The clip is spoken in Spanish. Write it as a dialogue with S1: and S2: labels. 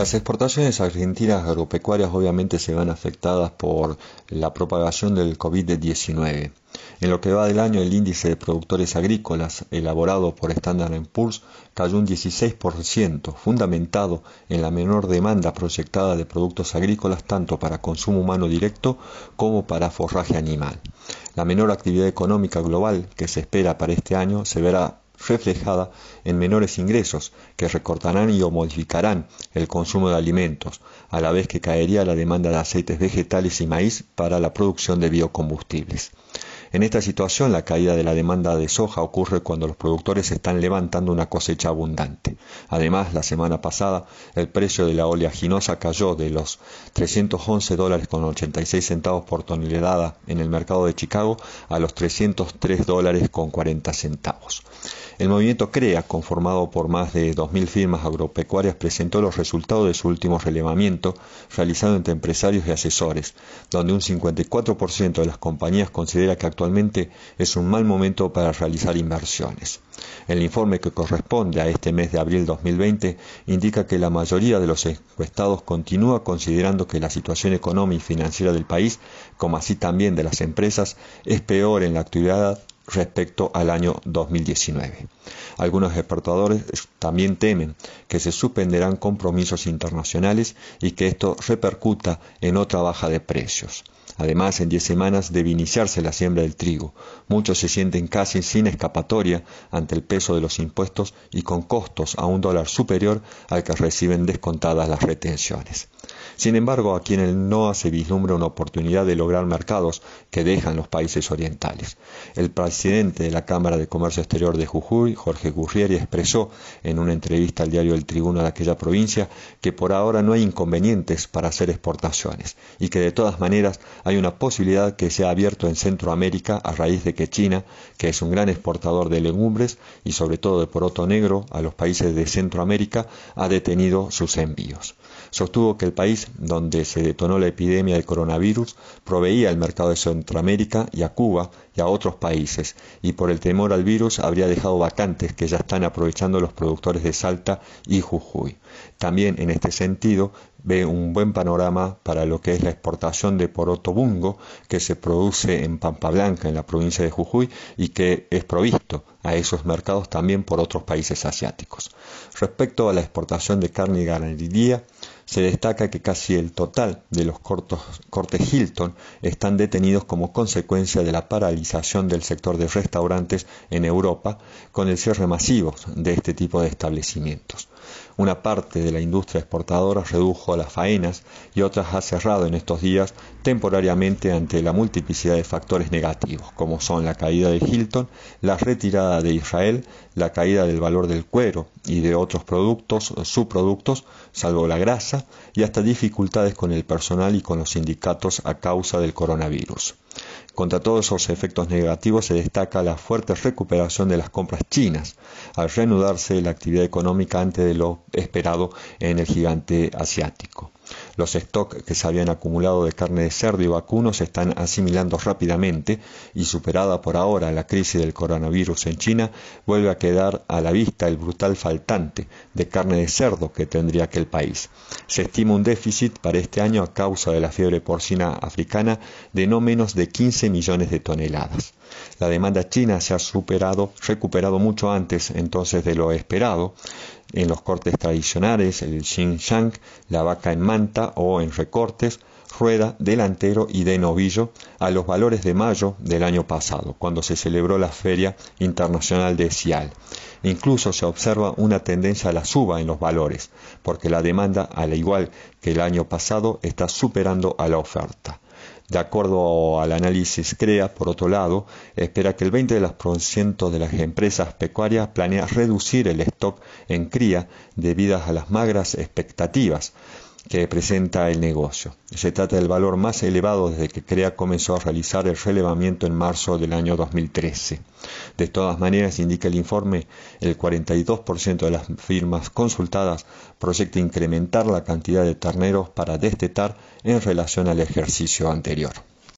S1: Las exportaciones argentinas agropecuarias obviamente se ven afectadas por la propagación del COVID-19. En lo que va del año, el índice de productores agrícolas elaborado por Standard Poor's cayó un 16%, fundamentado en la menor demanda proyectada de productos agrícolas tanto para consumo humano directo como para forraje animal. La menor actividad económica global que se espera para este año se verá reflejada en menores ingresos que recortarán y o modificarán el consumo de alimentos, a la vez que caería la demanda de aceites vegetales y maíz para la producción de biocombustibles. En esta situación, la caída de la demanda de soja ocurre cuando los productores están levantando una cosecha abundante. Además, la semana pasada, el precio de la oleaginosa cayó de los 311 dólares con 86 centavos por tonelada en el mercado de Chicago a los 303 dólares con 40 centavos. El movimiento CREA, conformado por más de 2.000 firmas agropecuarias, presentó los resultados de su último relevamiento realizado entre empresarios y asesores, donde un 54% de las compañías considera que actualmente es un mal momento para realizar inversiones. El informe que corresponde a este mes de abril 2020 indica que la mayoría de los encuestados continúa considerando que la situación económica y financiera del país, como así también de las empresas, es peor en la actividad respecto al año 2019. Algunos exportadores también temen que se suspenderán compromisos internacionales y que esto repercuta en otra baja de precios. Además, en 10 semanas debe iniciarse la siembra del trigo. Muchos se sienten casi sin escapatoria ante el peso de los impuestos y con costos a un dólar superior al que reciben descontadas las retenciones. Sin embargo, aquí en el NOA se vislumbra una oportunidad de lograr mercados que dejan los países orientales. El presidente de la Cámara de Comercio Exterior de Jujuy, Jorge Gurrieri, expresó en una entrevista al diario El Tribuno de aquella provincia que por ahora no hay inconvenientes para hacer exportaciones y que de todas maneras hay una posibilidad que sea abierto en Centroamérica a raíz de que China, que es un gran exportador de legumbres y sobre todo de poroto negro a los países de Centroamérica, ha detenido sus envíos sostuvo que el país donde se detonó la epidemia de coronavirus proveía al mercado de Centroamérica y a Cuba y a otros países, y por el temor al virus habría dejado vacantes que ya están aprovechando los productores de Salta y Jujuy. También en este sentido ve un buen panorama para lo que es la exportación de poroto bungo que se produce en Pampa Blanca, en la provincia de Jujuy, y que es provisto a esos mercados también por otros países asiáticos. Respecto a la exportación de carne y ganadería, se destaca que casi el total de los cortes Hilton están detenidos como consecuencia de la paralización del sector de restaurantes en Europa con el cierre masivo de este tipo de establecimientos. Una parte de la industria exportadora redujo las faenas y otras ha cerrado en estos días temporariamente ante la multiplicidad de factores negativos, como son la caída de Hilton, la retirada de Israel, la caída del valor del cuero y de otros productos, subproductos, salvo la grasa, y hasta dificultades con el personal y con los sindicatos a causa del coronavirus. Contra todos esos efectos negativos se destaca la fuerte recuperación de las compras chinas, al reanudarse la actividad económica antes de lo esperado en el gigante asiático. Los stocks que se habían acumulado de carne de cerdo y vacuno se están asimilando rápidamente y superada por ahora la crisis del coronavirus en China, vuelve a quedar a la vista el brutal faltante de carne de cerdo que tendría aquel país. Se estima un déficit para este año a causa de la fiebre porcina africana de no menos de 15 millones de toneladas. La demanda china se ha superado, recuperado mucho antes entonces de lo esperado, en los cortes tradicionales, el Xinjiang, la vaca en manta o en recortes, rueda, delantero y de novillo a los valores de mayo del año pasado, cuando se celebró la Feria Internacional de Cial. Incluso se observa una tendencia a la suba en los valores, porque la demanda, al igual que el año pasado, está superando a la oferta. De acuerdo al análisis CREA, por otro lado, espera que el 20% de las empresas pecuarias planea reducir el stock en cría debido a las magras expectativas que presenta el negocio. Se trata del valor más elevado desde que CREA comenzó a realizar el relevamiento en marzo del año 2013. De todas maneras, indica el informe, el 42% de las firmas consultadas proyecta incrementar la cantidad de terneros para destetar en relación al ejercicio anterior.